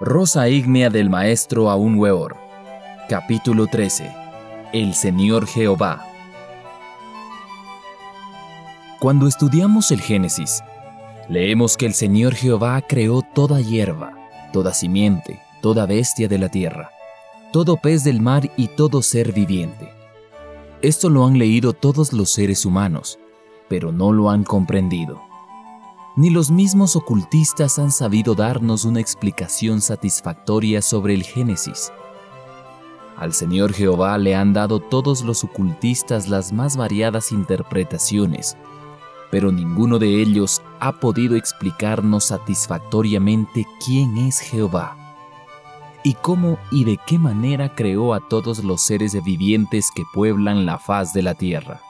Rosa ígnea del maestro Aún Weor. Capítulo 13. El Señor Jehová. Cuando estudiamos el Génesis, leemos que el Señor Jehová creó toda hierba, toda simiente, toda bestia de la tierra, todo pez del mar y todo ser viviente. Esto lo han leído todos los seres humanos, pero no lo han comprendido ni los mismos ocultistas han sabido darnos una explicación satisfactoria sobre el Génesis. Al Señor Jehová le han dado todos los ocultistas las más variadas interpretaciones, pero ninguno de ellos ha podido explicarnos satisfactoriamente quién es Jehová y cómo y de qué manera creó a todos los seres vivientes que pueblan la faz de la tierra.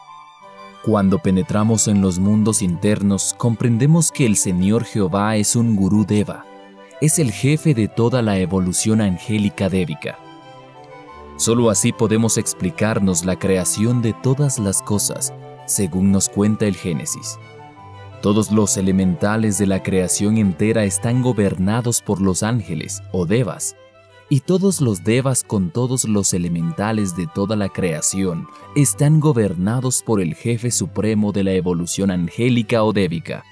Cuando penetramos en los mundos internos, comprendemos que el Señor Jehová es un gurú deva, es el jefe de toda la evolución angélica débica. Solo así podemos explicarnos la creación de todas las cosas, según nos cuenta el Génesis. Todos los elementales de la creación entera están gobernados por los ángeles o devas, y todos los devas con todos los elementales de toda la creación están gobernados por el jefe supremo de la evolución angélica o débica.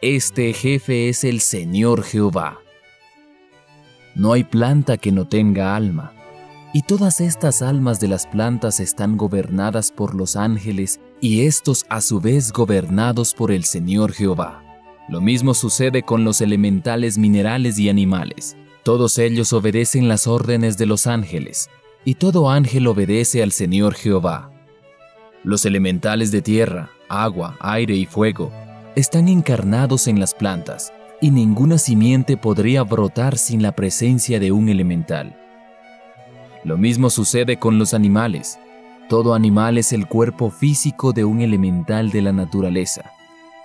Este jefe es el Señor Jehová. No hay planta que no tenga alma, y todas estas almas de las plantas están gobernadas por los ángeles y estos a su vez gobernados por el Señor Jehová. Lo mismo sucede con los elementales minerales y animales. Todos ellos obedecen las órdenes de los ángeles, y todo ángel obedece al Señor Jehová. Los elementales de tierra, agua, aire y fuego están encarnados en las plantas, y ninguna simiente podría brotar sin la presencia de un elemental. Lo mismo sucede con los animales. Todo animal es el cuerpo físico de un elemental de la naturaleza,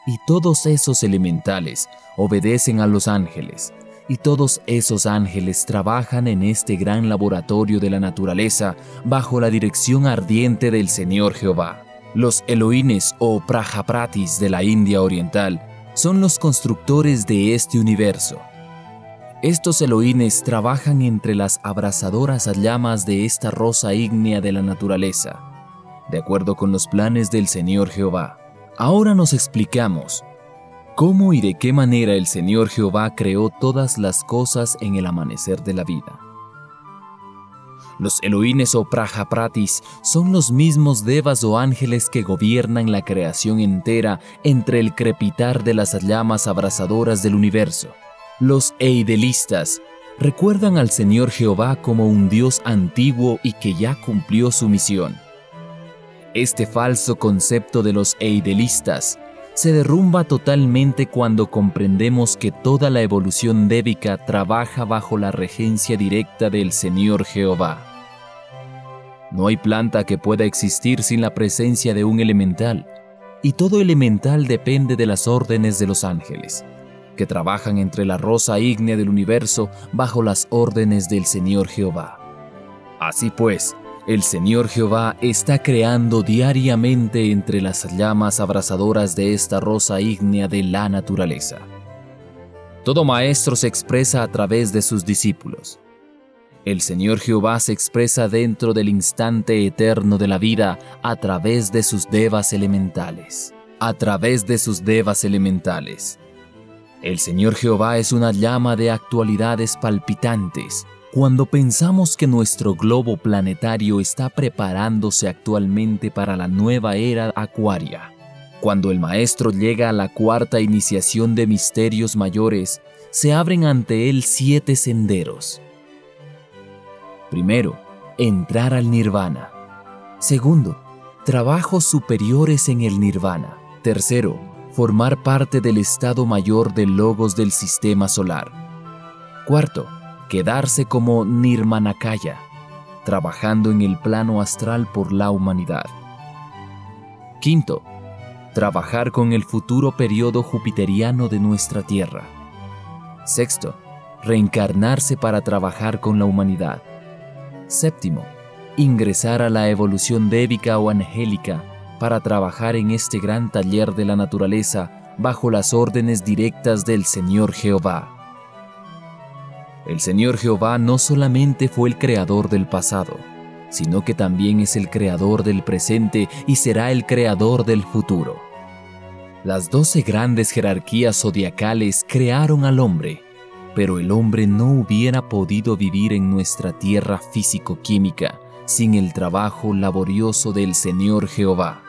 y todos esos elementales obedecen a los ángeles, y todos esos ángeles trabajan en este gran laboratorio de la naturaleza bajo la dirección ardiente del Señor Jehová. Los Elohines o Prajapratis de la India Oriental son los constructores de este universo. Estos Elohines trabajan entre las abrasadoras llamas de esta rosa ígnea de la naturaleza, de acuerdo con los planes del Señor Jehová. Ahora nos explicamos cómo y de qué manera el Señor Jehová creó todas las cosas en el amanecer de la vida. Los Elohines o Prajapratis son los mismos devas o ángeles que gobiernan la creación entera entre el crepitar de las llamas abrasadoras del universo. Los Eidelistas recuerdan al Señor Jehová como un Dios antiguo y que ya cumplió su misión. Este falso concepto de los Eidelistas se derrumba totalmente cuando comprendemos que toda la evolución débica trabaja bajo la regencia directa del Señor Jehová. No hay planta que pueda existir sin la presencia de un elemental, y todo elemental depende de las órdenes de los ángeles, que trabajan entre la rosa ígnea del universo bajo las órdenes del Señor Jehová. Así pues, el Señor Jehová está creando diariamente entre las llamas abrasadoras de esta rosa ígnea de la naturaleza. Todo maestro se expresa a través de sus discípulos. El Señor Jehová se expresa dentro del instante eterno de la vida a través de sus devas elementales. A través de sus devas elementales. El Señor Jehová es una llama de actualidades palpitantes cuando pensamos que nuestro globo planetario está preparándose actualmente para la nueva era acuaria, cuando el maestro llega a la cuarta iniciación de misterios mayores, se abren ante él siete senderos. Primero, entrar al nirvana. Segundo, trabajos superiores en el nirvana. Tercero, formar parte del estado mayor de logos del sistema solar. Cuarto, quedarse como Nirmanakaya, trabajando en el plano astral por la humanidad. Quinto, trabajar con el futuro periodo jupiteriano de nuestra Tierra. Sexto, reencarnarse para trabajar con la humanidad. Séptimo, ingresar a la evolución débica o angélica para trabajar en este gran taller de la naturaleza bajo las órdenes directas del Señor Jehová. El Señor Jehová no solamente fue el creador del pasado, sino que también es el creador del presente y será el creador del futuro. Las doce grandes jerarquías zodiacales crearon al hombre, pero el hombre no hubiera podido vivir en nuestra tierra físico-química sin el trabajo laborioso del Señor Jehová.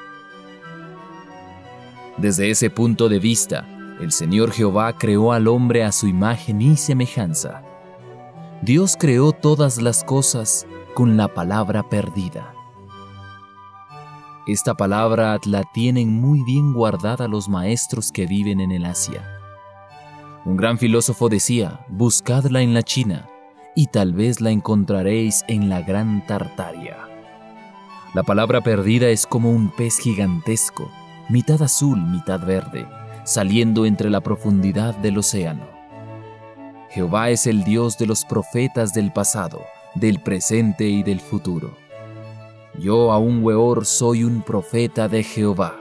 Desde ese punto de vista, el Señor Jehová creó al hombre a su imagen y semejanza. Dios creó todas las cosas con la palabra perdida. Esta palabra la tienen muy bien guardada los maestros que viven en el Asia. Un gran filósofo decía, buscadla en la China, y tal vez la encontraréis en la gran Tartaria. La palabra perdida es como un pez gigantesco, mitad azul, mitad verde, saliendo entre la profundidad del océano. Jehová es el Dios de los profetas del pasado, del presente y del futuro. Yo, aún weor, soy un profeta de Jehová.